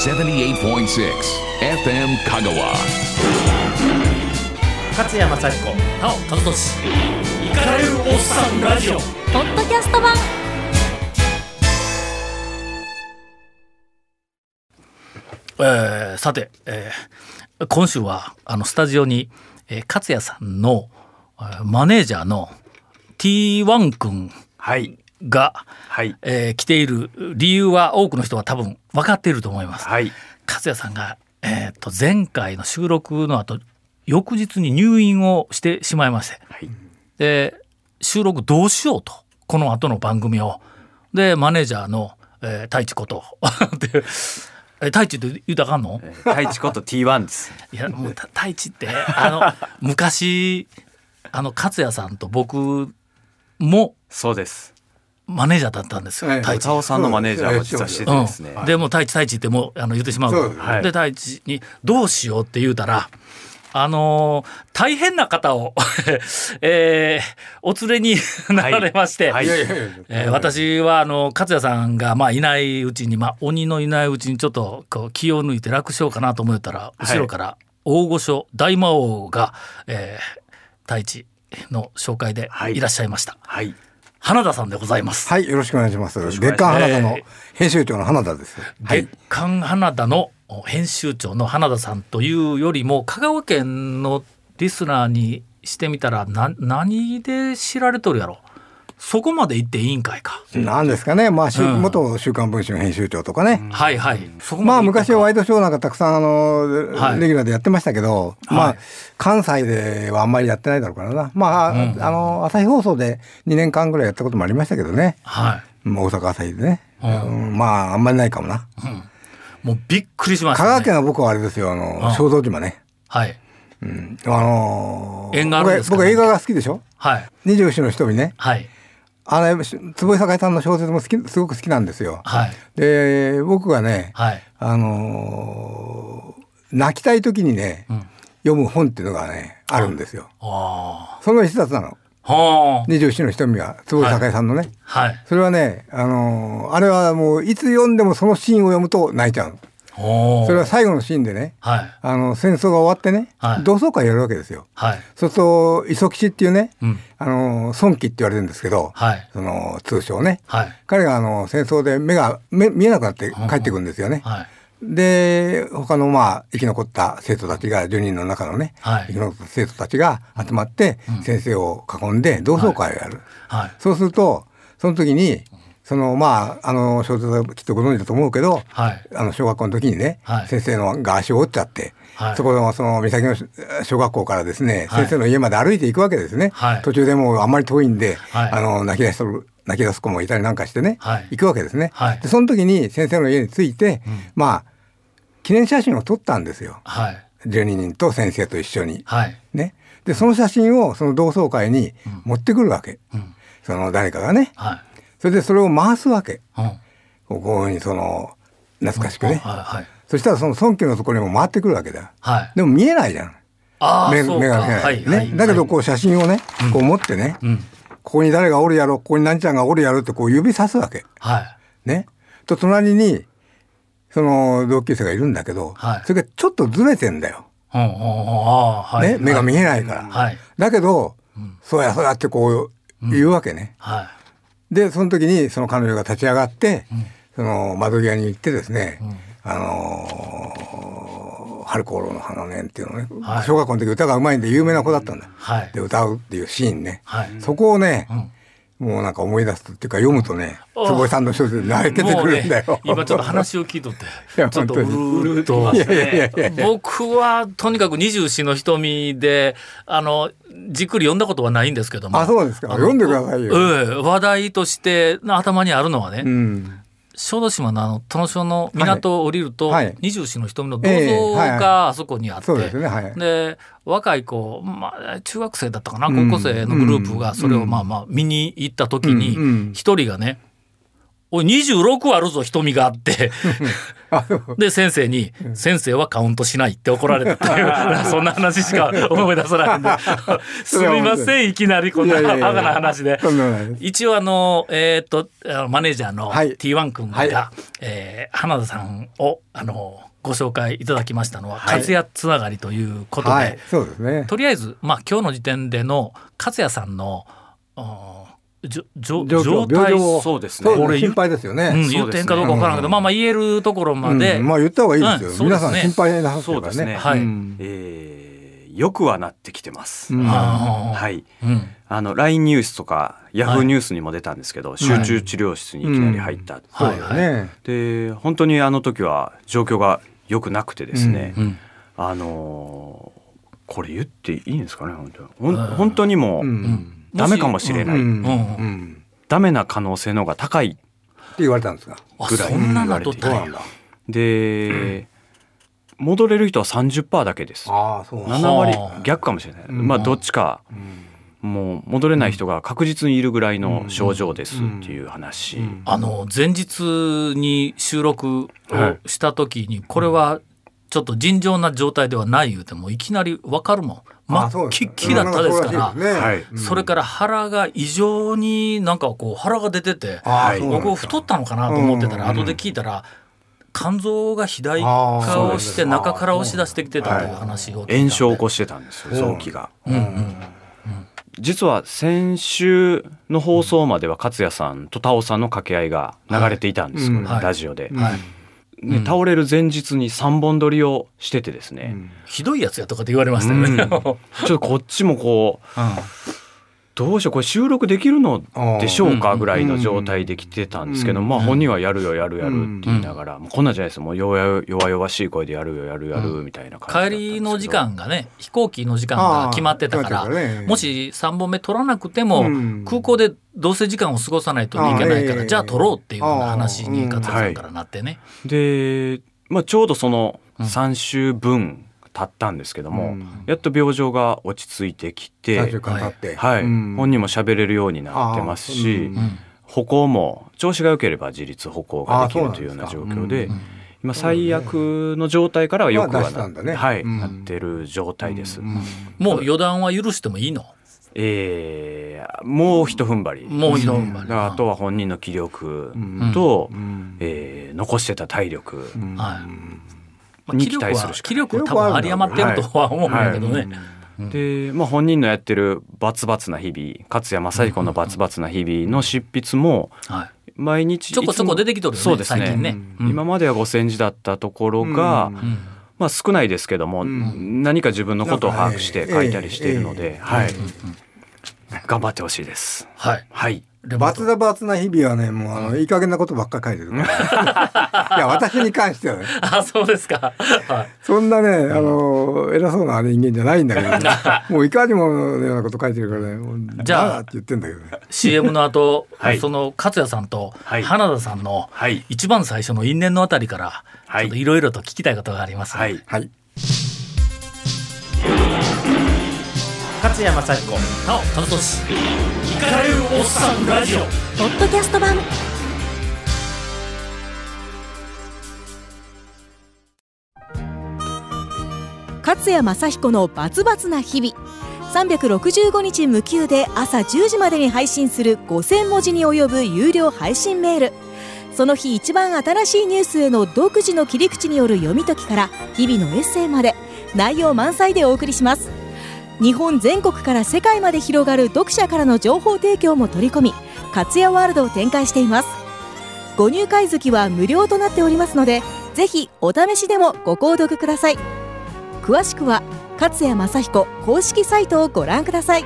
78.6 FM Kagawa. 勝山幸子なお和俊イカれるおっさんラジオポッドキャスト版えーさて、えー今週はあのスタジオに、えー勝也さんのえーマネージャーの T1 君はい。が、はい。えー来ている理由は多くの人は多分分かっていると思います。はい。勝也さんが、えー、と前回の収録の後翌日に入院をしてしまいまして、はい。で収録どうしようとこの後の番組をでマネージャーの、えー、太一こと でえ太一って言うたかんの？太一こと T1 です。いやもうた太一ってあの昔あの勝也さんと僕もそうです。マネージャーだったんですよ、ええ太一。歌尾さんのマネージャーも実はしててですね。うん、でも太一太一ってもうあの言ってしまうで太一に「どうしよう」って言うたらあのー大変な方を、えーお連れになられまして、はい。いやいやいや。えー私はあの勝也さんがまあいないうちに、まあ、鬼のいないうちにちょっとこう気を抜いて楽しようかなと思ったら後ろから大御所大魔王が、えー太一の紹介ではい。いらっしゃいました、はい。花田さんでございます。はい、よろしくお願いします。月刊花田の編集長の花田です。月刊花田の編集長の花田さんというよりも香川県のリスナーにしてみたらな何で知られとるやろ？そこまで言っていいんかいか、なんですかね、まあ、元週刊文春編集長とかね。はいはい。そこまあ昔はワイドショーなんかたくさんあの、はい。レギュラーでやってましたけど、まはい。あ関西ではあんまりやってないだろうからな。まあ、あの朝日放送で2年間ぐらいやったこともありましたけどね。はい。まあ大阪朝日でね。まああんまりないかもな。もうびっくりしました、香ね、川県は僕はあれですよ、あうん。の小豆島ね。はい。うん。あのー僕僕映画が好きでしょ？はい。二十四の瞳ね。はいあれ坪井栄さんの小説も好きすごく好きなんですよ。はいで僕がね、はいあのー泣きたい時にね、ん読む本っていうのがねあるんですよ。あその一冊なの。二十四の瞳が坪井栄さんのね。はいそれはね、あのーあれはもういつ読んでもそのシーンを読むと泣いちゃうそれは最後のシーンでね、はい。あの戦争が終わってね、はい。同窓会やるわけですよ。はい。そうすると磯吉っていうね、うん。あの孫吉って言われるんですけど、はい。その通称ね、はい。彼があの戦争で目が目見えなくなって帰ってくるんですよね。はい。で他のまあ生き残った生徒たちが10人の中のね、はい。生き残った生徒たちが集まって先生を囲んで同窓会をやる。はい。そうするとその時にそのまああの小説はきっとご存知だと思うけど、はい。あの小学校の時にね、はい。先生のが足を折っちゃって、はい。そこのその岬の小学校からですね、はい。先生の家まで歩いていくわけですね、はい。途中でもうあんまり遠いんで、はい。あの泣き出しとる泣き出す子もいたりなんかしてね、はい行くわけですね、はい。でその時に先生の家に着いて、まあ記念写真を撮ったんですよ。はい。12人と先生と一緒に。はい。ね、でその写真をその同窓会に持ってくるわけ、うん。その誰かがね。はいそれでそれを回すわけ。うん。こういうふうにその懐かしくね、はいはい。そしたらその孫家のところにも回ってくるわけだ。はい。でも見えないじゃん。目目が見えない、はいね。はいだけどこう写真をね、こう持ってね、うん。ここに誰がおるやろここに何ちゃんがおるやろってこう指さすわけ。はい。ね。と隣にその同級生がいるんだけど、はい。それがちょっとずれてんだよ、はい。ね、目が見えないから、はい。だけど、そうやそうやってこう言うわけね、はいでその時にその彼女が立ち上がって、その窓際に行ってですね、あのー春航路の花ねっていうのね、はい。小学校の時歌がうまいんで有名な子だったんだ、はい。で歌うっていうシーンね、はい。そこをね、もうなんか思い出すっていうか読むとね坪井さんの小説で泣けてくるんだよ、ね、今ちょっと話を聞いとってちょっとう本るうるといやいやいやいやいや。僕はとにかく二十四の瞳であのじっくり読んだことはないんですけども。あそうですか。読んでくださいよ、ええ話題として頭にあるのはね、うん小豆島のあの殿所の港を降りると、はい。二十四の瞳の銅ええ像があそこにあって、で若い子、まあ、中学生だったかな高校生のグループがそれをまあまあ見に行った時に一人がね「おい26あるぞ瞳が」ってで先生に「先生はカウントしない」って怒られたっていう そんな話しか思い出さないんで。すみませんい。きなりこんなバカな話で。一応あのえーっとマネージャーのはい。T1 君が、はい。えー花田さんをあのご紹介いただきましたのははい。勝也つながりということで、はい。そうですね。とりあえず、まあ、今日の時点での勝也さんのじょじょ状況状態病状をそうですね。心配ですよね、うん、言ってんかどうかわからんけど、まあまあ言えるところまで、うんまあ言った方がいいですよ、うんそうですね。皆さん心配なさそうですね。るからね。はい。うんえーよくはなってきてます。はい。うん。あの LINE ニュースとかヤフはいーニュースにも出たんですけど、集中治療室にいきなり入った。はいそうだね、で本当にあの時は状況が良くなくてですね、うん。あのーこれ言っていいんですかね本当本当にもう、うんダメかもしれない、うん。うん。うん。ダメな可能性の方が高い。って言われたんですか？あぐらい。そんなのとったんや言われで、戻れる人は30%だけです。ああそうなんだ。7割はあ。逆かもしれない、うん。まあどっちか。うん。もう戻れない人が確実にいるぐらいの症状ですっていう話、うん。あの前日に収録をした時にこれはちょっと尋常な状態ではない言うてもいきなり分かるもん。真っあきっきりだったですから。それから腹が異常になんかこう腹が出ててああはい僕太ったのかなと思ってたらうん後で聞いたら肝臓が肥大化をして中から押し出してきてたという話を炎症を起こしてたんですよう。ん臓器が。うんうん実は先週の放送までは勝也さんとタオさんの掛け合いが流れていたんですはい。ラジオで、はいねうん。倒れる前日に3本撮りをしててですね、ひどいやつやとかって言われましたよね。うん。ちょっとこっちもこうどうしようこれ収録できるのでしょうかうんぐらいの状態で来てたんですけど、うん。まあ本人はやるよやるやるって言いながら、もうこんなんじゃないです。もう弱々弱々しい声でやるよやるやるみたいな感じだったん。帰りの時間がね飛行機の時間が決まってたからねもし3本目取らなくても、うん。空港でどうせ時間を過ごさないといけないから、じゃあ取ろうっていうような話に勝也さん。からなってね。で、まあ、ちょうどそのうん。3週分経ったんですけども、うん。やっと病状が落ち着いてき3週て、間経って。はい。うん。本人も喋れるようになってますし、歩行も調子が良ければ自立歩行ができるというような状況で、今最悪の状態からはよくはな,、ね。はいうん。なってる状態です。うんもう予断は許してもいいの？えーもう一踏ん張り。もう一度踏ん張り。あとは本人の気力うん。と、うん。えー残してた体力、うんはい。まあに気力は期待するし気力は多分有り余ってるとは思うんだけどね。で、まあ、本人のやってるバツバツな日々勝谷正彦のバツバツな日々の執筆もはい。毎日ちょこちょこ出てきとるよねそうですね。最近ね。うん。今までは5,000字だったところが、うん。うん。まあ、少ないですけども、ん。何か自分のことを把握して書いたりしているので、頑張ってほしいです。はい。はいバツだバツな日々はねもうあのいい加減なことばっかり書いてるから。いや私に関してはね。あそうですか。はい。そんなねあの偉そうな人間じゃないんだけど、ね、もういかにものようなこと書いてるからね。もうじゃあって言ってんだけどね。CM の後、はい。その勝也さんとはい。花田さんのはい。一番最初の因縁のあたりからはい。ちょっといろいろと聞きたいことがあります、はい。はい勝山幸子。なお田俊イカれるおっさんラジオ。ポッドキャスト版。勝谷正彦のバツバツな日々。365日無休で朝10時までに配信する5000文字に及ぶ有料配信メール。その日一番新しいニュースへの独自の切り口による読み解きから日々のエッセイまで内容満載でお送りします日本全国から世界まで広がる読者からの情報提供も取り込み勝谷ワールドを展開しています。ご入会月は無料となっておりますのでぜひお試しでもご購読ください。詳しくは勝谷正彦公式サイトをご覧ください。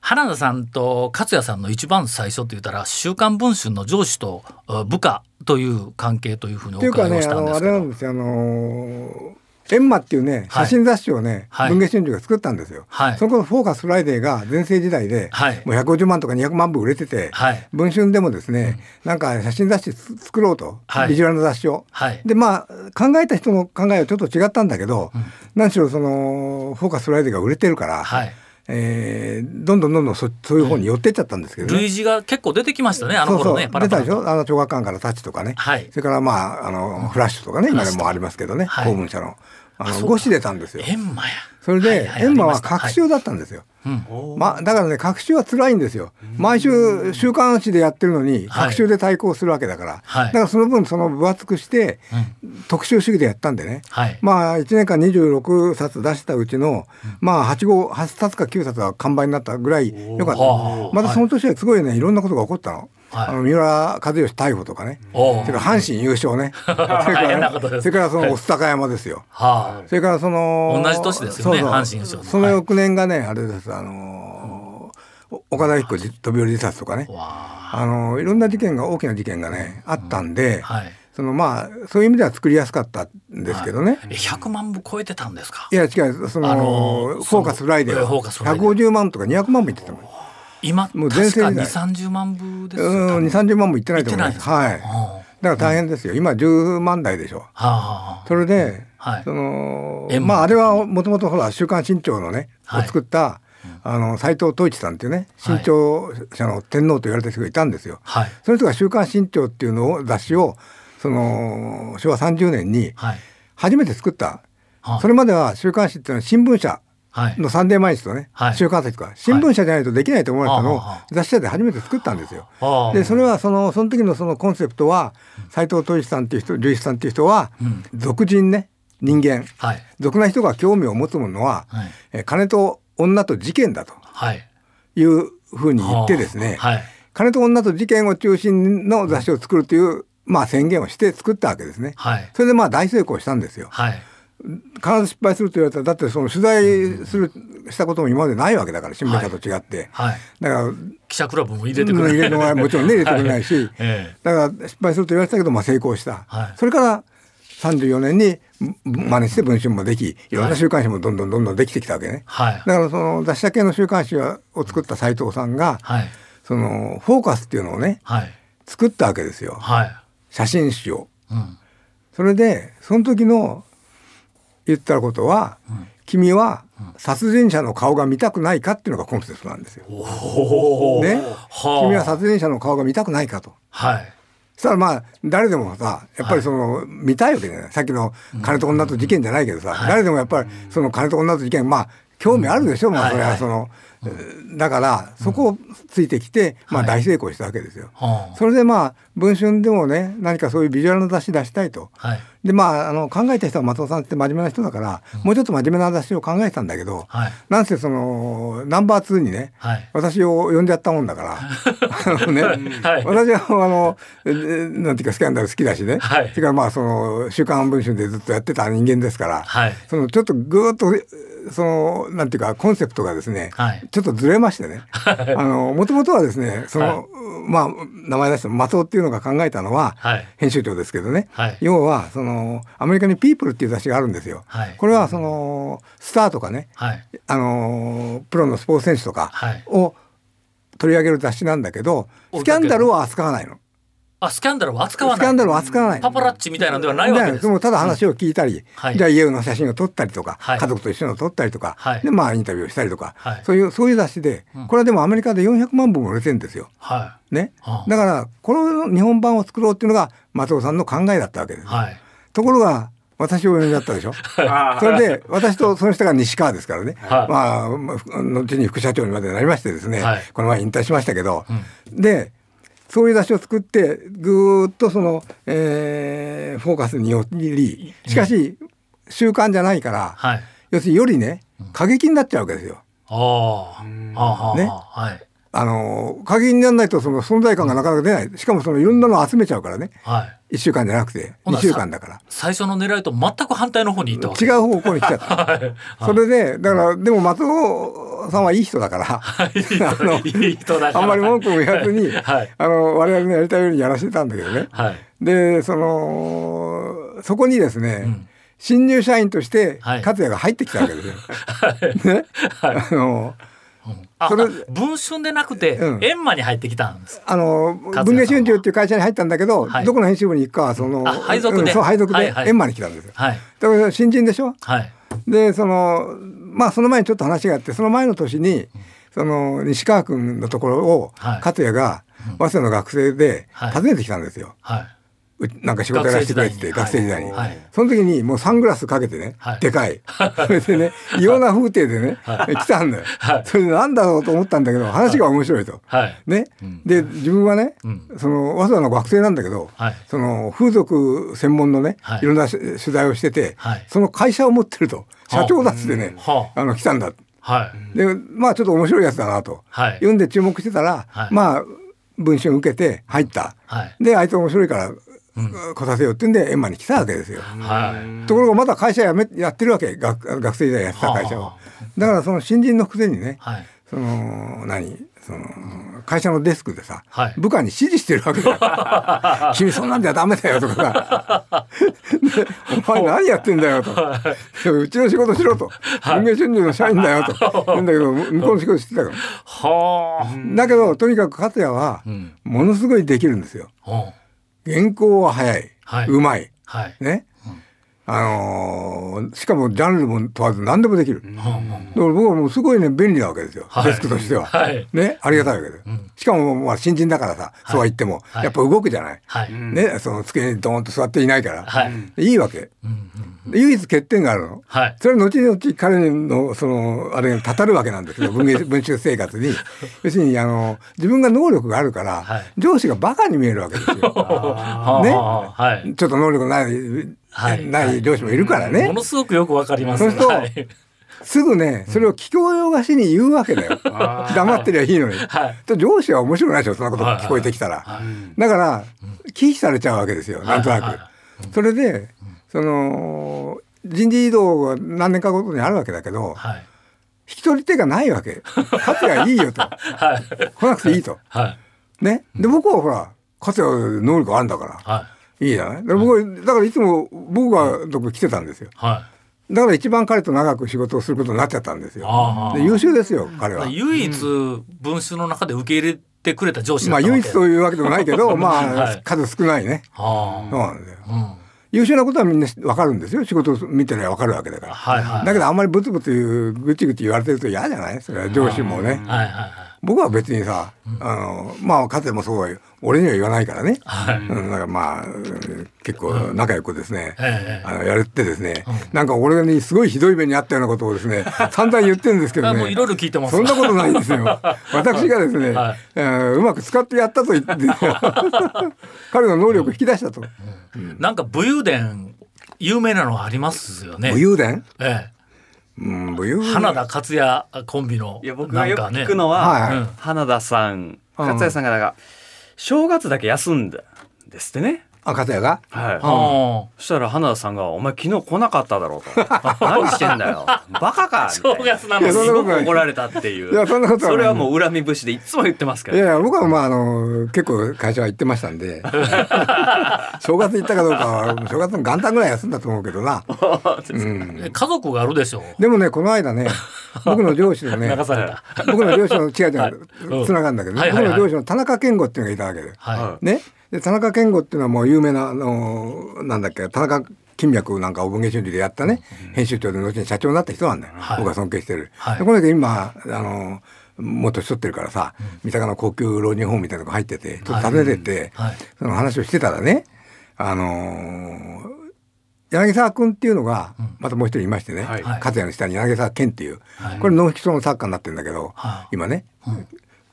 花田さんと勝也さんの一番最初って言ったら「週刊文春」の上司とあ部下という関係というふうにお伺いをしたんねあのあですけどれなんですよあのエンマっていうねはい。写真雑誌をね、はい。文藝春秋が作ったんですよ。はい。その頃フォーカスフライデーが全盛時代で、はい。もう150万とか200万部売れてて、はい。文春でもですね、なんか写真雑誌つ作ろうと、はい。ビジュアルの雑誌を。はい。でまあ考えた人の考えはちょっと違ったんだけど、何しろそのフォーカスフライデーが売れてるから、はいえーどんどんどんどんそそういう方に寄ってっちゃったんですけどね。類似が結構出てきましたねあの頃ねそうそう。出たでしょ？あの長学館からタッチとかね、はい。それからまああのフラッシュとかね今でもありますけどね、はい。公文社のあのそうか。5紙出たんですよ。エンマや。それで、はいはいエンマは隔週だったんですよ。うん。まあ、だからね隔週は辛いんですよ。毎週週刊誌でやってるのにはい。隔週で対抗するわけだから、はい。だからその分その分厚くして、特集主義でやったんでね、はい。まあ1年間26冊出したうちの、まあ8号8冊か9冊は完売になったぐらいよかった。はあまたその年はすごいねいろんなことが起こったの。はい。あの三浦知良逮捕とかね、それから阪神優勝ね、それからことですそれからその御巣鷹山ですよ。はそれからその同じ年ですよねそうそう。阪神優勝の。その翌年がね、あれです。あのーお岡田彦飛び降り自殺とかね。あ、のーいろんな事件が大きな事件がねあったんで、あはい。そのまあそういう意味では作りやすかったんですけどね。え100万部超えてたんですか？いや違う。その、あのーフォーカスフライデーは。カスフライデー150万とか200万も言ってたもん。今もう全確か2盛時代三3 0万部ですようん多分。2、30万も言ってないと思います。はい。だはあから大変ですよ。今10万台でしょ。はそれで、はい。そのまああれはもともとほら「週刊新潮」のね、はい。を作った、あの斎藤統一さんっていうねはい。新潮社の天皇と言われた人がいたんですよ。はい。その人が「週刊新潮」っていうのを雑誌をその昭和30年にはい。初めて作った。はい。それまでは週刊誌っていうのは新聞社はいのサンデー毎日とね、はい。週刊誌とか新聞社じゃないとできないと思われたのを雑誌社で初めて作ったんですよ。はあ。でそれはそのその時のそのコンセプトは斎藤統一さんっていう人隆一さんっていう人は、うん。俗人ね人間。はい。俗な人が興味を持つものは、はい。え金と女と事件だとはい。いうふうに言ってですね、はい。金と女と事件を中心の雑誌を作るという、まあ、宣言をして作ったわけですね。はい。それでまあ大成功したんですよ。はい必ず失敗すると言われたらだってその取材するしたことも今までないわけだから新聞社と違って、はいだから記者クラブも入れてくれ入れるのはもちろんね入れてくれないし、ええだから失敗すると言われてたけど、まあ、成功した、はいそれから34年に真似して文春もできいろんな週刊誌もどんどんどんどんできてきたわけね、はいだからその雑誌社系の週刊誌を作った斉藤さんが、はいそのフォーカスっていうのをねはい作ったわけですよ。はい写真誌を。うん。それでその時の言ったことは、君は殺人者の顔が見たくないかっていうのがコンセプトなんですよ。ね、はあ。君は殺人者の顔が見たくないかと。はい。そしたらまあ誰でもさやっぱりその、見たいわけじゃない。さっきの金と女と事件じゃないけどさ、誰でもやっぱりその金と女と事件まあ興味あるでしょ、まあそれはい。ははいその、だからそこをついてきて、まあ大成功したわけですよ。はあ。それでまあ文春でもね何かそういうビジュアルの雑誌出したいと。はい。でまああの考えた人は松尾さんって真面目な人だから、もうちょっと真面目な雑誌を考えてたんだけど、はい。なんせそのナンバー2にね、はい。私を呼んじゃったもんだから ね、はい。私はあのえなんていうかスキャンダル好きだしね、はい。それからまあその「週刊文春」でずっとやってた人間ですから、はい。そのちょっとぐーっとそのなんていうかコンセプトがですね、はい。ちょっとずれましてね。あのもともとはですねその、はい。まあ名前出した松尾っていうのが考えたのは、はい。編集長ですけどね、はい。要はそのアメリカに「ピープルっていう雑誌があるんですよ。はい。これはそのスターとかねはい。あのプロのスポーツ選手とかはい。を取り上げる雑誌なんだけど、スキャンダルは扱わないの。あスキャンダルは扱わない。スキャンダルは扱わない。パパラッチみたいなのではないわけです。でもただ話を聞いたり、はい。じゃあ家の写真を撮ったりとか、はい。家族と一緒のを撮ったりとか、はい。でまあインタビューをしたりとか、はい。そういうそういう雑誌で、これはでもアメリカで400万部も売れてるんですよ。はね、はあ。だからこの日本版を作ろうっていうのが松尾さんの考えだったわけです。ところが私を呼んじゃったでしょ？それで私とその人が西川ですからね。はい。まあ後に副社長にまでなりましてですね。はい。この前引退しましたけど、でそういう雑誌を作ってぐーっとその、えーフォーカスによりしかし習慣じゃないから、はい。要するによりね過激になっちゃうわけですよ。ああああねはいあの過激にならないとその存在感がなかなか出ない。しかもそのいろんなのを集めちゃうからね。はい。1週間じゃなくて。2ほな週間だから。最初の狙いと全く反対の方に行ったわけ。違う方向に来ちゃった。はい。それでだからでも松尾さんはいい人だから、い。ああんまり文句も言わずに、はい。あの我々のやりたいようにやらせてたんだけどね。はい。でそのそこにですね、ん。新入社員としてはい。勝也が入ってきたわけですよ。ね、あのあそれ文春でなくてうん。閻魔に入ってきたんです。あの文藝春秋っていう会社に入ったんだけど、はい。どこの編集部に行くかはそのあ配属で。うんそう配属で円満に来たんですよ。はい。だから新人でしょ？はい。でそのまあその前にちょっと話があってその前の年にその西川君のところをはい。勝也が早稲田の学生ではい。訪ねてきたんですよ。はい。うなんか仕事やらせてくれってて学学生時代に、その時にもうサングラスかけてね、はい。でかい。そ れでね異様な風景でね、来たんだよ、それでなんだろうと思ったんだけど話が面白いと、はい。ね、で自分はね、ん。その早稲田の学生なんだけど、はい。その風俗専門のね、はい。い、ろんなし取材をしてて、はい。その会社を持ってると社長だっつってね、はあ。あの来たんだ。はい。でまあちょっと面白いやつだなと、はい。読んで注目してたら、はい。まあ文春受けて入った、はい。であいつ面白いから、来させようってんでエンマに来たわけですよ。はい。ところがまだ会社辞めやってるわけ。学学生時代やってた会社を。はだからその新人のくせにね、はい。その何その会社のデスクでさ、はい。部下に指示してるわけだよ 君そんなんじゃダメだよとかさで お前何やってんだよと、でうちの仕事しろと。文藝春秋の社員だよと。言うんだけど向こうの仕事してたからはあ。だけどとにかく勝也はん。ものすごいできるんですよ。うん原稿は早い、はい。うまい。はい。ね、あのーしかもジャンルも問わず何でもできる、だから僕はもうすごいね便利なわけですよ、はい。デスクとしては、はい。ねありがたいわけで、しかもまあ新人だからさ、そうは言っても、はい。やっぱ動くじゃない、はい。ねその机にドーンと座っていないから、はい。いいわけ、で唯一欠点があるの、はい。それは後々彼のそのあれがたたるわけなんですけど 文芸文集生活に。要するにあの自分が能力があるから、はい。上司がバカに見えるわけですよ。ね。ちょっと能力ないない上司もいるからね。ものすごくよくわかります。そうするとはい。すぐね、それを聞こえよがしに言うわけだよ。黙ってりゃいいのに。はいと上司は面白くないでしょ、そんなこと聞こえてきたら。だから、忌避されちゃうわけですよ、なんとなく。それで、その、人事異動が何年かごとにあるわけだけど、はい。引き取り手がないわけ。勝也いいよと。はい。来なくていいと。はい。ね。で、僕はほら、勝也能力あるんだから。はい。いいじゃない？で僕はだからいつも僕がどこ来てたんですよ。はい。だから一番彼と長く仕事をすることになっちゃったんですよで優秀ですよ彼は。唯一文集の中で受け入れてくれた上司だまあったわけ唯一というわけでもないけど まあ、はい数少ないね。はそうなんだよ。あ。うん。優秀なことはみんな分かるんですよ仕事を見てりゃ分かるわけだから。はいはい。だけどあんまりブツブツ言うぐちぐち言われてると嫌じゃない？それは上司もね。はいはいはい。僕は別にさ、あのまあ勝也もそうよ俺には言わないからね。はい。うん、だからまあうん。結構仲良くですね、ええあのやれてですね、なんか俺にすごいひどい目にあったようなことをですね 散々言ってるんですけどね。いろいろ聞いてます。そんなことないんですよ。私がですね、うまく使ってやったと言って 彼の能力を引き出したと、なんか武勇伝有名なのありますよね。武勇伝？ええ。花田勝也コンビのいや僕がよく聞くのは、はいうん。花田さん。勝也さんがなんか正月だけ休んだんですってね。あ勝也が？はい。はそしたら花田さんが「お前昨日来なかっただろ」うと「何してんだよ。バカか」みたい正月なのに。いやそんすごなことない。く怒られたっていういやそんなことはない。それはもう恨み節でいつも言ってますから。いやいや僕はまああの結構会社は行ってましたんで。正月行ったかどうかは正月の元旦ぐらい休んだと思うけどな、うん、え家族があるでしょでもねこの間ね僕の上司のね流された。僕の上司の違う違はい。うつながるんだけど、ね。はいはいはい。僕の上司の田中健吾っていうのがいたわけで、はね？で田中健吾っていうのはもう有名なあのなんだっけ田中金脈なんかを文藝春秋でやったね、編集長で後に社長になった人なんだよ、はい。僕は尊敬してる、はい。でこの人今あのもっと年取ってるからさ、三鷹の高級老人ホームみたいなのが入っててちょっと訪ねてって、はい。はいその話をしてたらねあのー柳沢君っていうのがまたもう一人いましてね、はい。勝也の下に柳沢健っていう、はい。これノンフィクション作家になってるんだけど、はい。今ね、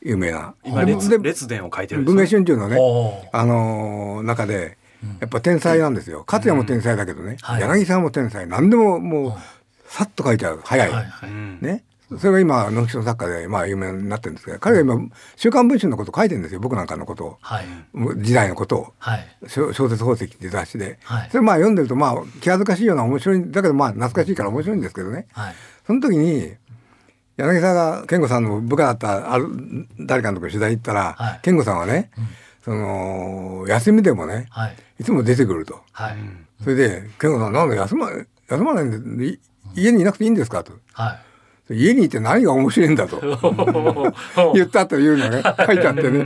有名な。今列列伝を書いてるんです文よ藝春秋のねあのー中でやっぱ天才なんですよ。勝也も天才だけどね、はい。柳沢も天才。何でももうさっと書いちゃう。早い、はいはい。ね。それが今ノンフィクション作家でまあ有名になってるんですけど彼が今「週刊文春」のことを書いてるんですよ。僕なんかのことを。はい。時代のことを。はい。小小説宝石っていう雑誌で、はい。それまあ読んでるとまあ気恥ずかしいような面白い。だけどまあ懐かしいから面白いんですけどね。はい。その時に柳沢が健吾さんの部下だったある誰かのところ取材行ったら、はい健吾さんはね、その休みでもねはい。いつも出てくるとはい。それで健吾さんなんで休ま休まないんでい家にいなくていいんですかとはい。家にいて何が面白いんだと。言ったというのね。書いてあってね、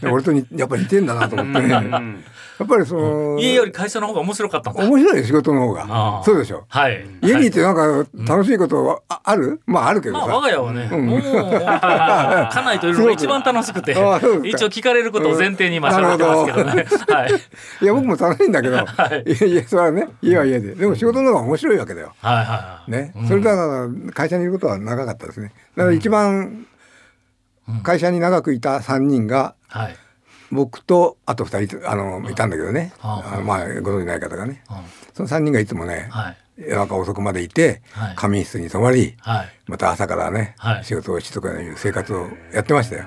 で俺とにやっぱり似てんだなと思ってね、やっぱりその、家より会社の方が面白かった面白いよ仕事の方あが。あそうでしょ。はい。家にいてなんか楽しいことはあある？まああるけどまあさ、我が家はね、もう 家内といるのが一番楽しくて。一応聞かれることを前提に今喋ってますけどね。はい。いや僕も楽しいんだけど、はい。いやいやそれはね家は家で。でも仕事の方が面白いわけだよ。はいはいはい。ね、それだから会社にいることは長かったですね。だから一番会社に長くいた3人がはい。僕とあと2人あのいたんだけどね、はああのまあご存じない方がね、うんその3人がいつもね、はい夜中遅くまでいて、はい仮眠室に泊まり、はい。また朝からね、はい仕事をしとかいう生活をやってましたよ。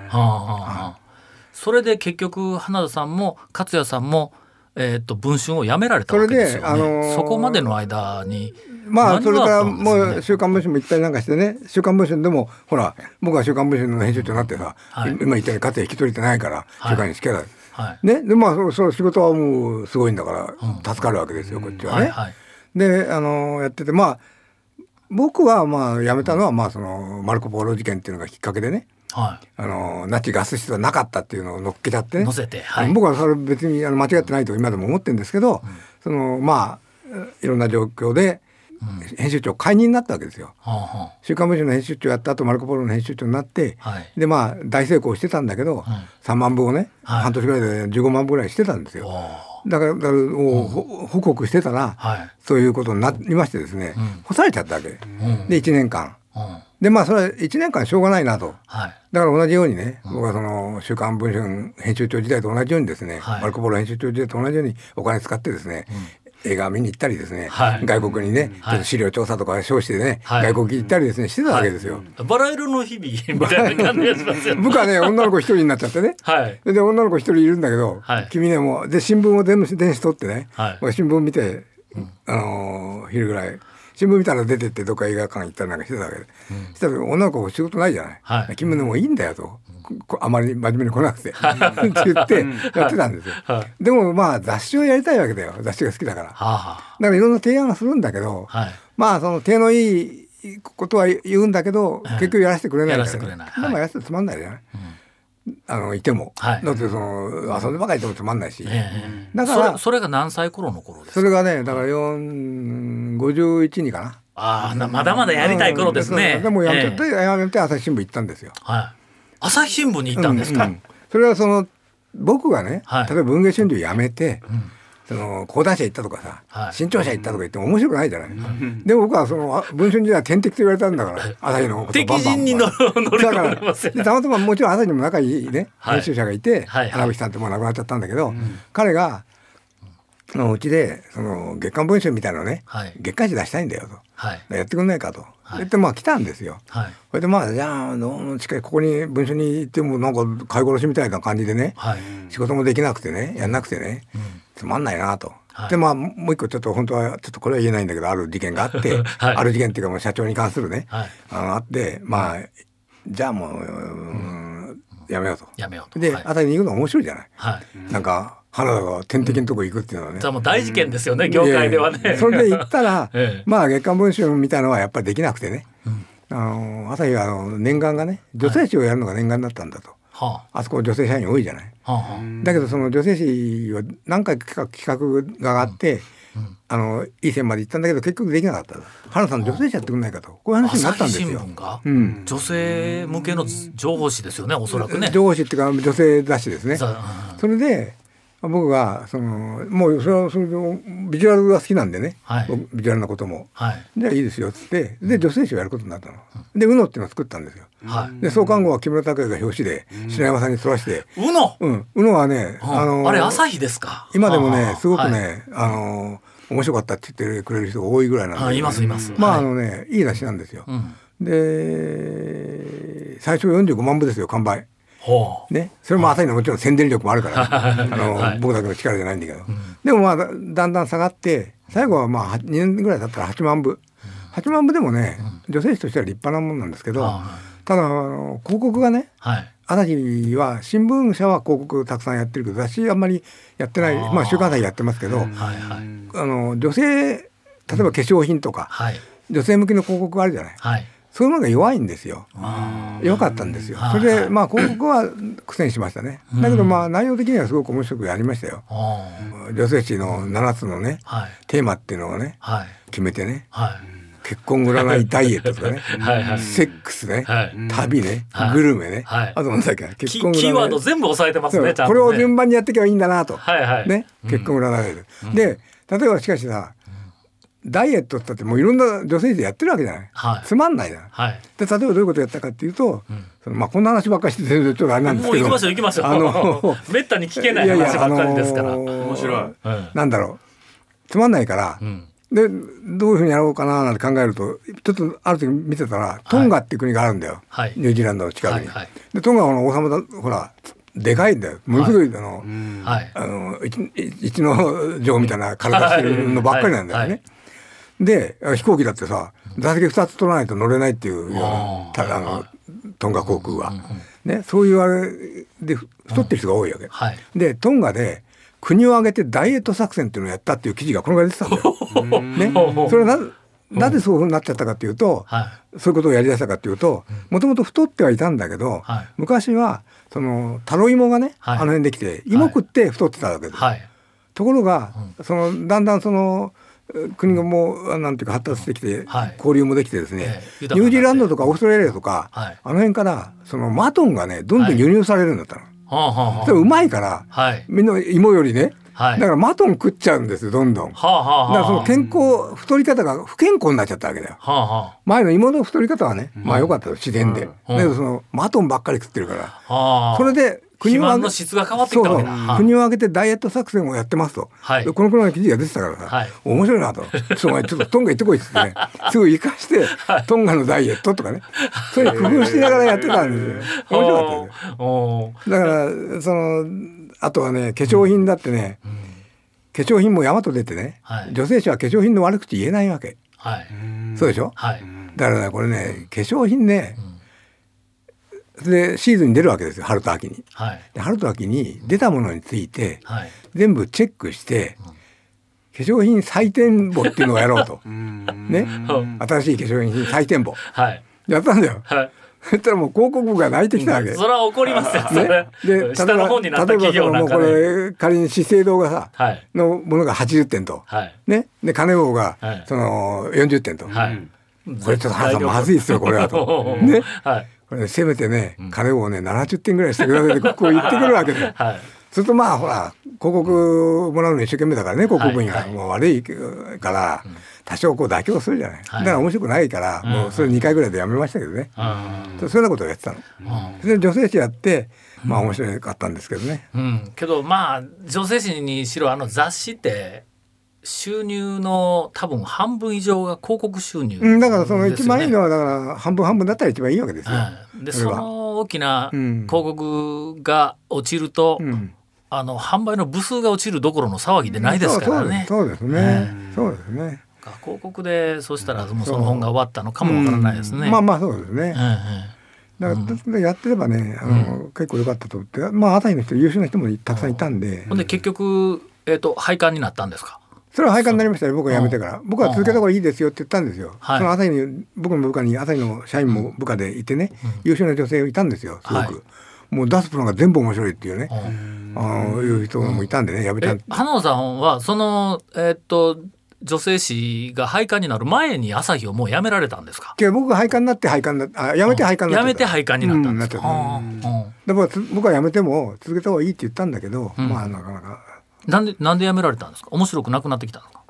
それで結局花田さんも勝也さんもえーっと文春を辞められたわけですよね。それであのーそこまでの間にまあそれからもう「週刊文春」も行ったりなんかしてね「週刊文春」でもほら僕は「週刊文春」の編集長になってさ、はい。今言ったように勝引き取れてないからはい。週刊につけられはい。ね。でまあそうそう仕事はもうすごいんだからうん。助かるわけですよ、こっちはね。はいはい。であのやっててまあ僕はまあ辞めたのはまあそのマルコ・ポーロ事件っていうのがきっかけでね。はあのナチガス室はなかったっていうのを乗っけちゃってい。ね。乗せてはい。僕はそれ別にあの間違ってないと今でも思ってるんですけど、そのまあいろんな状況で編集長解任になったわけですよ。週刊文春の編集長やった後マルコ・ポーロの編集長になって、あはい。でまあ大成功してたんだけど、3万部をね、はい半年ぐらいで15万部ぐらいしてたんですおよ。ーだからだからもうほ報告してたら、はい。そういうことになりましてですね、うん干されちゃったわけ。うん。で1年間。うん。でまあそれは1年間しょうがないなと。はい。だから同じようにね、僕はその週刊文春編集長時代と同じようにですね、はいマルコ・ポーロ編集長時代と同じようにお金使ってですね、映画見に行ったりですね、はい。外国にね、はい。ちょっと資料調査とか称してね、はい。外国行ったりですねしてたわけですよ。バラ色の日々みたいな感じがしますよね。部下ね女の子一人になっちゃってね。はい。で女の子一人いるんだけど、はい。君ねもうで新聞を電子電子取ってね、はい。俺新聞見て、あのー昼ぐらい新聞見たら出てってどっか映画館行ったりなんかしてたわけで、そしたら女の子仕事ないじゃない、はい。君でもいいんだよと、こあまり真面目に来なくて。って言ってやってたんですよ、はい。でもまあ雑誌をやりたいわけだよ。雑誌が好きだから。だかはあ。はらいろんな提案はするんだけど、あ。はい。まあその手のいいことは言うんだけど、はい結局やらせてくれないからやらせてくれない。はい。でもやらせてつまんないじゃない、あのいても、はいだってその遊んでばかりいてもつまんないし、ええだからそれが何歳頃の頃ですか？それがねだから4 51にかな。ああなまだまだやりたい頃ですねうん。でもやめて、ええやめて朝日新聞行ったんですよ。はい。朝日新聞に行ったんですか？ううそれはその僕がね、はい例えば文藝春秋辞めて、んその講談社行ったとかさ、はい。新潮社行ったとか言っても面白くないじゃない。でも僕はそのあ文春時代は天敵と言われたんだから、朝日のことをバンバン。敵陣に乗乗り込たまたまもちろん朝日にも仲いいねはい。編集者がいて、はいはい。荒吹さんってもう亡くなっちゃったんだけど、彼がのうちでその月刊文春みたいなのね、はい。月刊誌出したいんだよと。はい。やってくんないかと、はい。言ってまあ来たんですよ。はい。それでまあじゃあどうも近いここに文春に行ってもなんか飼い殺しみたいな感じでね、はい。仕事もできなくてねやんなくてね、つまんないなと。はいでまあもう一個ちょっと本当はちょっとこれは言えないんだけどある事件があって、はいある事件っていうかもう社長に関するね、はいあのあってまあじゃあもう、うんやめようと。やめようと。で、はい。朝日に行くの面白いじゃない？はい。なんか花田が天敵のとこ行くっていうのはね。じゃあもう大事件ですよね、業界ではね。それで言ったら、ええまあ月刊文春みたいのはやっぱりできなくてね、あの朝日はあの念願がね女性誌をやるのが念願だったんだと、はあそこ女性社員多いじゃない？あ。はあはだけどその女性誌は何回か企画があって、あのいい線まで行ったんだけど結局できなかった花さん女性誌やってくんないかとこういうあ。話になったんですよ。新聞がうん女性向けの情報誌ですよね、おそらくね。情報誌っていうか女性雑誌ですね。さそれで僕がそのもうそれはそれでビジュアルが好きなんでね、はい僕ビジュアルなことも。はい。じゃあいいですよっつってで女性誌をやることになったの。で UNO っていうのを作ったんですよ。はい。で創刊号は木村拓哉が表紙で篠山さんに沿わして、うの。うん、UNO はね、ああのあれ朝日ですか？今でもはあねすごくはいね、あの面白かったって言ってくれる人が多いぐらいなんであいますいますまあ、はいあのねいい雑誌なんですよ。うん。で最初45万部ですよ完売。ね、それも朝日のもちろん宣伝力もあるから、あの、はい。僕だけの力じゃないんだけど、でもまあだだんだん下がって最後はまあ2年ぐらい経ったら8万部、8万部でもね、女性誌としては立派なもんなんですけど、はただあの広告がねはい。朝日は新聞社は広告たくさんやってるけど雑誌あんまりやってないまあ週刊誌やってますけど、はいはい。あの女性例えば化粧品とか、はい。女性向けの広告があるじゃない。はい。そういうのが弱いんですよ。弱かったんですよ。それでまあ広告は苦戦しましたね。だけどまあ内容的にはすごく面白くやりましたよ。あ女性誌の7つのねテーマっていうのをねはい。決めてねはい。結婚占いダイエットとかね セックスねはい。旅ねはい。グルメねはい。あとなんだっけキ結婚キーワード全部押さえてますねちゃんことれをね順番にやっていけばいいんだなと。ね、結婚占いで、で例えばしかしさ、ダイエットって言ったってもういろんな女性でやってるわけじゃない、はい。つまんないじゃん。はい。で例えばどういうことやったかっていうと、そのまあこんな話ばっかりして全然ちょっとあれなんですけど。もう行きましょう行きましょうあの めったに聞けない話ばっかりですから、いやいやあのー面白い。うん。なんだろう。つまんないから、うん。でどういうふうにやろうかななんて考えるとちょっとある時見てたらトンガっていう国があるんだよ、はい。ニュージーランドの近くに。はいはい。でトンガの王様だほらでかいんだよ。ものすごい、あの、はい。あの一一の城みたいな体してるのばっかりなんだよね。はい。はいで飛行機だってさ座席2つ取らないと乗れないっていうようなあのトンガ航空は、ね、そういうあれで太ってる人が多いわけ。はい。でトンガで国を挙げてダイエット作戦っていうのをやったっていう記事がこのぐらい出てたんだよ。ね、それはななぜそういうふうになっちゃったかっていうと、はい。そういうことをやりだしたかっていうともともと太ってはいたんだけど、はい。昔はそのタロイモがね、はい。あの辺できて芋食って太ってたわけです。はい。ところが、そのだんだんそのえ国がもうあなんていうか発達してきて、はい。交流もできてですね、ニュージーランドとかオーストラリアとか、はい。あの辺からそのマトンがねどんどん輸入されるんだったの。はうまいから、はい。みんな芋よりね、はい。だからマトン食っちゃうんですよどんどん。だかあはあはあ。らその健康太り方が不健康になっちゃったわけだよ。前の芋の太り方はね、まあ良かったよ自然で。うん。だけどそのマトンばっかり食ってるから。それで国をの質が変わってきたわけだ。そうそう。はい。国を挙げてダイエット作戦をやってますと、はい。でこのくらいの記事が出てたからさ、はい。面白いなと。ちょっとお前ちょっとトンガ行ってこいっつってね。すぐ生かして、トンガのダイエットとかね。そういう工夫しながらやってたんですよ。面白かったですだからそのあとはね化粧品だってね、化粧品も山と出てね、はい。女性誌は化粧品の悪口言えないわけ。はい。そうでしょ、はい。だからねこれね化粧品ね、でシーズンに出るわけですよ春と秋に。はい。で春と秋に出たものについてはい。全部チェックして、化粧品採点簿っていうのをやろうと。ね。新しい化粧品採点簿。はい。やったんだよ。はい。そしたらもう広告部が泣いてきたわけ。それは怒りますよね、で下の方になった企業例えばそのもうこなんかねれ仮に資生堂がさ、はい。のものが80点と、はい。ね、で金棒がはい。その40点と、はい。これちょっと原さんまずいですよこれはと。ね。はいせめてね金棒をね70点ぐらいしてくださいって こう言ってくるわけで。はい。するとまあほら広告もらうの一生懸命だからね広告員がもう悪いから多少こう妥協するじゃない、はい。だから面白くないからもうそれ2回ぐらいでやめましたけどね、うん。そういうようなことをやってたの。それで女性誌やってまあ面白かったんですけどね。うん、けどまあ女性誌にしろあの雑誌って収入の多分半分以上が広告収入、うん、だからその一番いいのは、はだから半分半分だったら一番いいわけですよ。うん。でその大きなうん。広告が落ちると、うん。あの販売の部数が落ちるどころの騒ぎでないですからね。そうですね。そうですね。広告でそしたらもうその本が終わったのかもわからないですね。うん。まあまあそうですね。だからやってればねあの、結構良かったと思って。まあ朝日の人優秀な人もたくさんいたんで、ほんで結局、えー、と廃刊になったんですか？それは廃刊になりましたね僕が辞めてから。僕は続けた方がいいですよって言ったんですよ、はい。その朝日に僕の部下に朝日の社員も部下でいてね、優秀な女性いたんですよすごく、はい。もう出すプランが全部面白いっていうね、うん。あのいう人もいたんでね辞めたえ花野さんはそのえーっと女性誌が廃刊になる前に朝日をもう辞められたんですか？僕が廃刊になって廃刊あ辞めて廃刊になった。めて廃刊になったんですか、だからつ僕は辞めても続けた方がいいって言ったんだけど、ん。まあなかなかなんでなんで辞められたんですか？面白くなくなってきたんですか？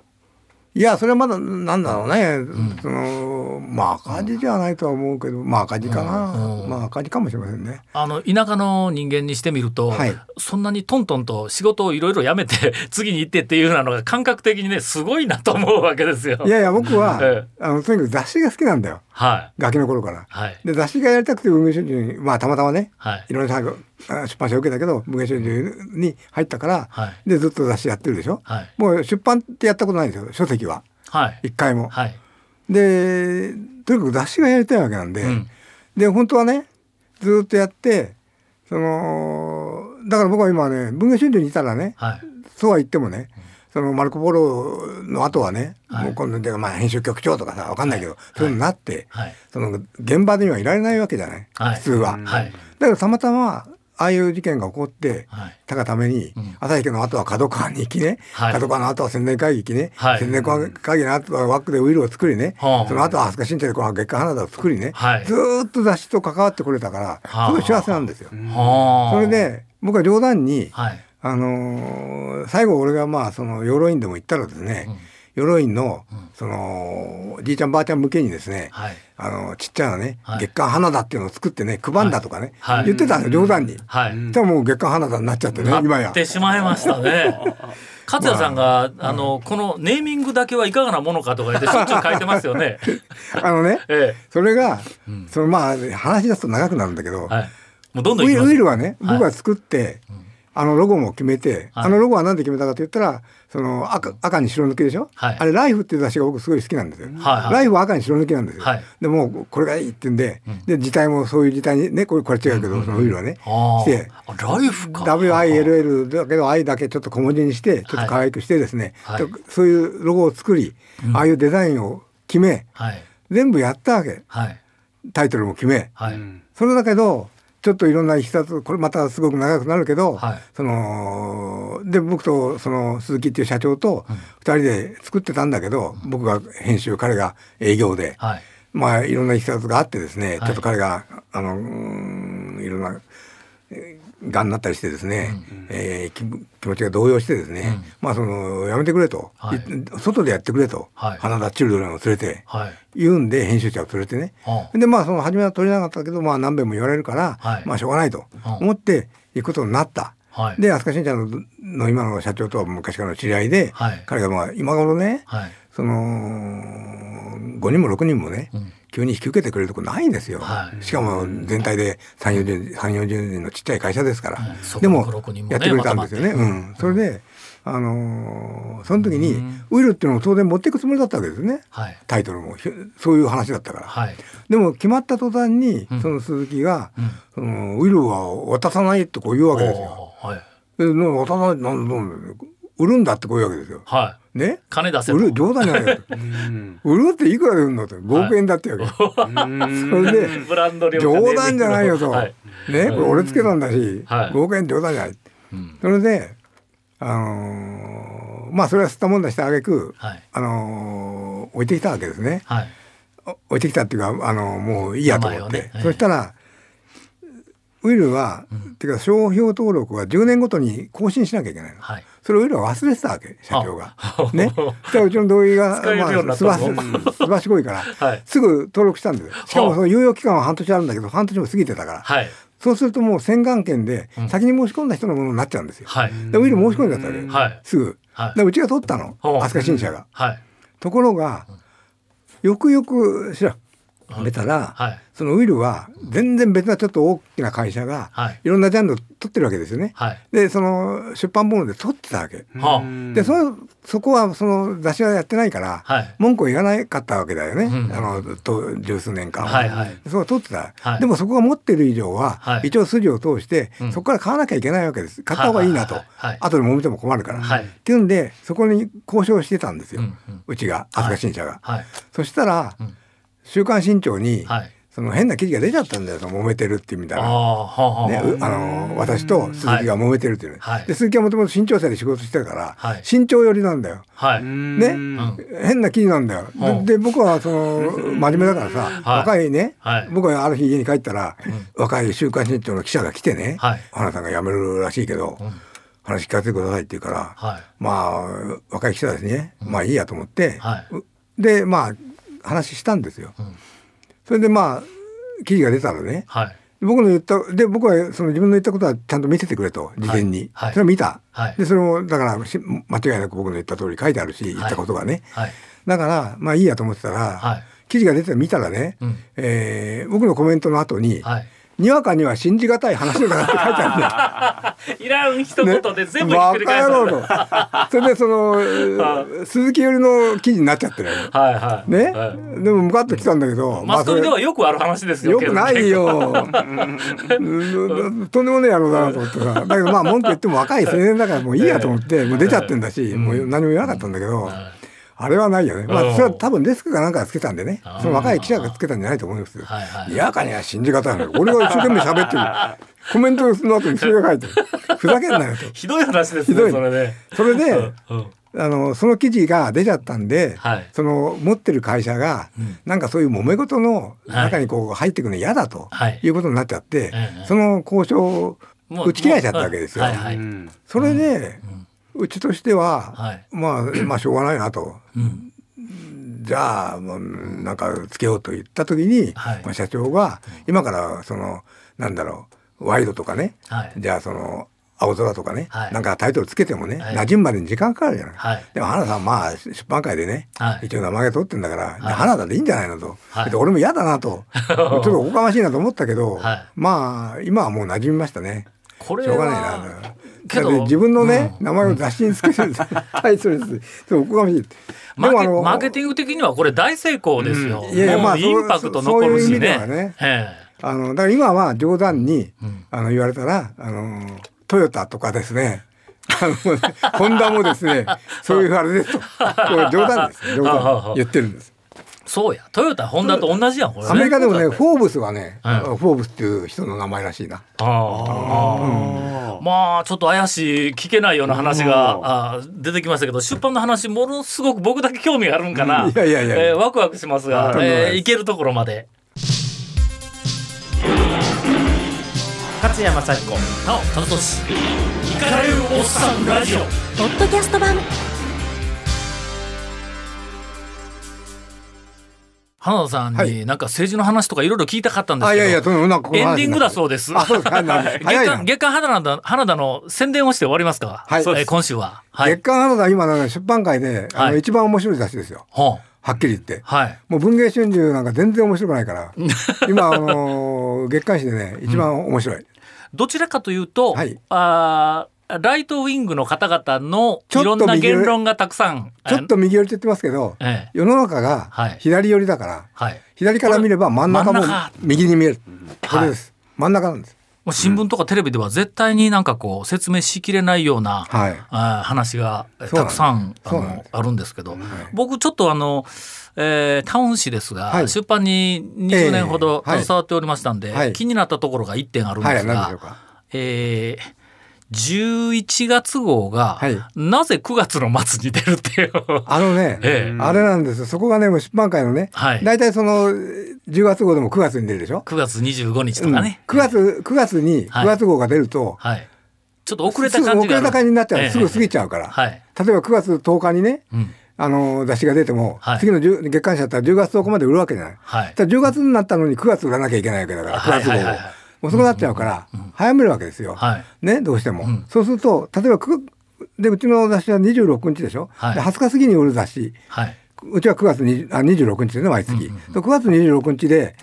いやそれはまだなんだろうね、そのまあ赤字じゃないとは思うけどまあ赤字かな、うん。まあ赤字かもしれませんね。あの田舎の人間にしてみると、はい。そんなにトントンと仕事をいろいろ辞めて 次に行ってっていうようなのが感覚的にねすごいなと思うわけですよ。いやいや僕は、え。あのとにかく雑誌が好きなんだよはい。ガキの頃から。はい。で雑誌がやりたくて文藝春秋にまあたまたまね。はい。いろんな出版社を受けたけど文藝春秋に入ったから、はい。でずっと雑誌やってるでしょ、はい。もう出版ってやったことないんですよ書籍は。はい。一回も。はい。でとにかく雑誌がやりたいわけなんで、うん。で本当はねずっとやってそのだから僕は今ね文藝春秋にいたらねはい。そうは言ってもねそのマルコ・ポロの後はね、はい。もう今度で、まあ、編集局長とかさわかんないけど、そういうのになって、はい。その現場にはいられないわけじゃない、はい。普通は。はい。だからたまたまああいう事件が起こってはい。たがために、ん。朝日家の後は角川に行きね、はい。角川の後は宣伝会議行きね、はい。宣伝会議の後はワックでウイルを作りね、はあ。その後は飛鳥新茶でこの月刊花田を作りね、はい。ずーっと雑誌と関わってくれたから、はあ。すごい幸せなんですよ。はあ。それで僕は冗談に、はいあのー最後俺がまあその養老院でも行ったらですね、養老院のそのじいちゃんばあちゃん向けにですね、はい。あのちっちゃなね、はい。月刊花田っていうのを作ってね配んだとかね、はい。はい。言ってたんですよ冗談に。はい。もう月刊花田になっちゃってね今やなっ。てしまいましたね。勝也さんが、あ。のこのネーミングだけはいかがなものかとか言ってしょっちゅう書いてますよね。あのね えそれが、そのまあ話し出すと長くなるんだけど、え、はい。もうどんどんウイルはねはい。僕が作って、あのロゴも決めて、はいあのロゴは何で決めたかと言ったらその赤赤に白抜きでしょ、はいあれ「ライフっていう雑誌が僕すごい好きなんですよ。はいはいライフは赤に白抜きなんですよ。はいでもうこれがいいって言うんで,、で字体もそういう字体にねこれこれ違うけど、そのウイルはね、あしてあ、ライフか。WILL だけど I だけちょっと小文字にしてちょっと可愛くしてですね、そういうロゴを作り、ああいうデザインを決めはい。全部やったわけはい。タイトルも決め。はい。それだけどちょっといろんないきさつこれまたすごく長くなるけど、はい。そので僕とその鈴木っていう社長と2人で作ってたんだけど、僕が編集彼が営業で、はい。まあいろんないきさつがあってですね、はい。ちょっと彼があのいろんなえーがんになったりしてですね、えー気気持ちが動揺してですね、まあそのやめてくれと、はい。い外でやってくれと、はい。花田チルドレンを連れて、はい。言うんで編集者を連れてね、はでまあその初めは取れなかったけどまあ何遍も言われるから、はい。まあしょうがないとうん。思って行くことになった。はい。で飛鳥新茶のの今の社長とは昔からの知り合いで、はい。彼がまあ今頃ね、はい。その5人も6人もね、うん急に引き受けてくれるとこないんですよ、はい。しかも全体で3 4 0 3 40人のちっちゃい会社ですから、はいそこでも6人もねやってくれたんですよね。うん、それで、あのーその時に、うん。ウイルっていうのを当然持っていくつもりだったわけですね。はい。タイトルも。ひそういう話だったから。はい。でも決まった途端に、うん。その鈴木が、うん。そのウイルは渡さないってこう言うわけですよ。はい。渡さないなんなん売るんだってこういうわけですよ。はい。ね？金出せと売る冗談じゃないよ。売るっていくらで売るのと5億円だってわけ。それで ブランド料冗談じゃないよと。はい。ね？これ俺つけたんだし、はい5億円冗談じゃない。うんそれであのーまあそれは吸ったもんだしてあげく、はい。あのー置いてきたわけですね。はい。お置いてきたっていうかあのもういいやと思って、そしたらウイルは、っていうか商標登録は10年ごとに更新しなきゃいけないの、はい。それをウイルは忘れてたわけ社長が。あ。ね。そしたらうちの同意がまあすばすすばしこいから、はい。すぐ登録したんですよ。しかもその猶予期間は半年あるんだけど半年も過ぎてたから、はい。そうするともう洗顔権で先に申し込んだ人のものになっちゃうんですよ。はい。でウイル申し込んじゃったわけ、はい。すぐ。はい。でうちが取ったの。飛鳥新社が。はい。ところがよくよく調べたら、はい。そのウイルは全然別なちょっと大きな会社がはい。いろんなジャンルを取ってるわけですよね。はい。でその出版本で取ってたわけ。はあ。でそのそこはその雑誌はやってないから、はい。文句を言わなかったわけだよね、うん。あのと十数年間は。はいはい。そこは取ってた、はい。でもそこが持ってる以上は、はい。一応筋を通して、うん。そこから買わなきゃいけないわけです。買った方がいいなと、後で揉めても困るから、はい。っていうんでそこに交渉してたんですよ、ううん。うんちが飛鳥新社が。はい。そしたら、うん週刊新潮に、はい。その変な記事が出ちゃったんだよ揉めてるっていうみたいな。ね、うあの私と鈴木が揉めてるっていうね、はい。で鈴木はもともと新潮社で仕事してるから、はい。新潮寄りなんだよ。はい。ね、ん。変な記事なんだよ。うん。でで僕はその真面目だからさ、はい。若いね、はい。僕はある日家に帰ったら、若い週刊新潮の記者が来てね、はい。花さんが辞めるらしいけど、話聞かせてくださいって言うから、はい。まあ若い記者ですね、まあいいやと思って、はい。うでまあ話したんですよ。ん。それでまあ記事が出たらね、はい。僕の言ったで僕はその自分の言ったことはちゃんと見せてくれと。事前に、はい。はいそれを見た、はい。でそれもだからし間違いなく僕の言った通り書いてあるし言ったことがね、はい。だからまあいいやと思ってたら、はい。記事が出て見たらね、うん。えー僕のコメントの後に、はい。にわかには信じがたい話だなって書いてあるんだよ。いらん一言で全部ひっバくり返す、カ野郎と。それでその鈴木寄りの記事になっちゃってるよ。はいはい。ね、はい。でも向かってきたんだけど、マスコミでまあはよくある話ですよよくないよ。うん。とん。でもねえ野郎だなと思ってさ。だけどまあ文句言っても若い青年だからもういいやと思って、もう出ちゃってん。だし、もう何も言わなかったん。だけど。あれはないよね。まあ、それは多分デスクかなんかがつけたんでね。その若い記者がつけたんじゃないと思うんですよ。はいはいかには信じがたい。俺が一生懸命喋ってる。コメントの後にそれが書いてる。ふざけんなよと。ひどい話ですひどいねそれねそれで、うんあのその記事が出ちゃったんで、はいその持ってる会社が、なんかそういう揉め事の中にこう入ってくるの嫌だと、はいい、うことになっちゃって、ええその交渉を打ち切られちゃったわけですよ。はいはいうんそれで、うちとしては、はい。まあ まあしょうがないなと。うん。じゃあもうなんかつけようと言った時に、はい。まあ、社長が今からそのなんだろうワイドとかね、はい。じゃあその青空とかね、はい。なんかタイトルつけてもね、はい。馴染むまでに時間かかるじゃない。はい。でも花さんまあ出版会でね、はい。一応名前が取ってんだから、はい。花田でいいんじゃないのと、はい。で俺も嫌だなと。ちょっとおこがましいなと思ったけど、はい。まあ今はもう馴染みましたね。これしょうがないはな。けど自分のね、名前を雑誌につけてるタイトルです。でもおこがましい。マーケでもあのマーケティング的にはこれ大成功ですよ。いやいやまあインパクト残るしそういう意味でね。はねえあのだから今は冗談に、あの言われたらあのトヨタとかですね。あのホンダもですね、そういうあれですと。これ冗談です。冗談言ってるんです。えそうや。トヨタ、ホンダと同じやん、これ、ね。アメリカでもね、フォーブスはね、うんフォーブスっていう人の名前らしいな。ああまあちょっと怪しい聞けないような話があー出てきましたけど出版の話ものすごく僕だけ興味があるんかな、いやいやいや。いやえーワクワクしますが、えーいけるところまで。勝山幸子なお田俊イカれるおっさんラジオ。ポッドキャスト版花田さんはになんか政治の話とかいろいろ聞いたかったんですあ、けどいやいや、そのなんかエンディングだそうです。あ、そうですか。な月 早いな間。月刊花田花田の宣伝をして終わりますか？はいえー今週は。はい月。刊花田今の出版界で、あのはい一番面白い雑誌ですよ。ほうはっきり言って。はい。もう文藝春秋なんか全然面白くないから。今あの月刊誌でね一番面白い。どちらかというと、はいあーライトウィングの方々のいろんな言論がたくさん。ちょっと右寄りって言ってますけど、ええ世の中がはい左寄りだから、はい。左から見れば真ん中も右に見える。こはいれです。真ん中なんです。もう新聞とかテレビでは絶対になんかこう説明しきれないような、はいあー話がたくさんあのあるんですけど、僕ちょっとあの、えータウン誌ですが、はい出版に20年ほどええはい携わっておりましたんで、はい気になったところが1点あるんはい、ですが、何でしょうか？えー11月号が、はいなぜ9月の末に出るっていう。あのね、ええあれなんですよ。そこがね、もう出版界のね、はい大体その10月号でも9月に出るでしょ？9月25日とうんかね。9月9月にはい9月号が出ると、はい。ちょっと遅れた感じ。遅れた感じになっちゃう、ええすぐ過ぎちゃうから。はい。例えば9月10日にね、うん。あの雑誌が出ても、はい次の10月刊誌だったら10月10日まで売るわけじゃない。はい。ただ10月になったのに9月売らなきゃいけないわけだから、9月号をはいはいはいはい遅くなっちゃうから、早めるわけですよ。はい。ね、どうしても。んそうすると、例えばく、で、うちの雑誌は26日でしょ、はいで20日過ぎに売る雑誌。はい。うちは9月にあ26日でね、毎月。で9月26日で、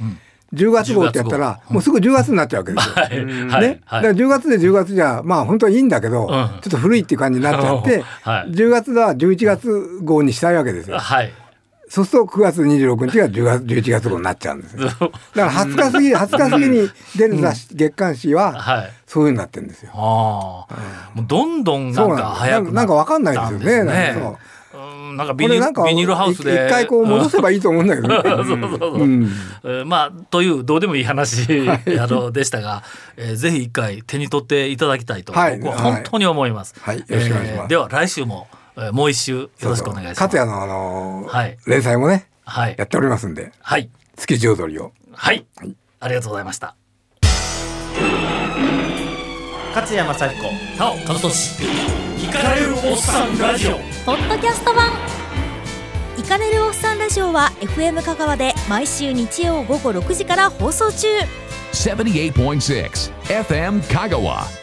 10月号ってやったら、もうすぐ10月になっちゃうわけですよ。はい。はい。ね、はいだから10月で10月じゃまあ本当はいいんだけど、んちょっと古いっていう感じになっちゃって、はい10月は11月号にしたいわけですよ。はい。そうすると9月26日が10月11月号になっちゃうんですよ。だから20日過ぎ 20日過ぎに出る雑誌、月刊誌ははい。そういうふうになってるんですよ。ああ、もうどんどんなんか早くなんかわかんないですよね。なんかそううんなんかビニールハウスで。一回こう戻せばいいと思うんだけどね。そうそうそうう。ん。えーまあというどうでもいい話、あのでしたが、えーぜひ一回手に取っていただきたいと、はい。僕は本当に思います。はい。よろしくお願いします。えーでは来週も、えーもう一週よろしくお願いします。勝也のあのーはい。連載もねはい。やっておりますんではい。築地踊りを。はい、ありがとうございました。勝山幸子なお金俊。イカれるおっさんラジオ。ポッドキャスト版。イカれるおっさんラジオは FM 香川で毎週日曜午後6時から放送中。78.6 FM Kagawa.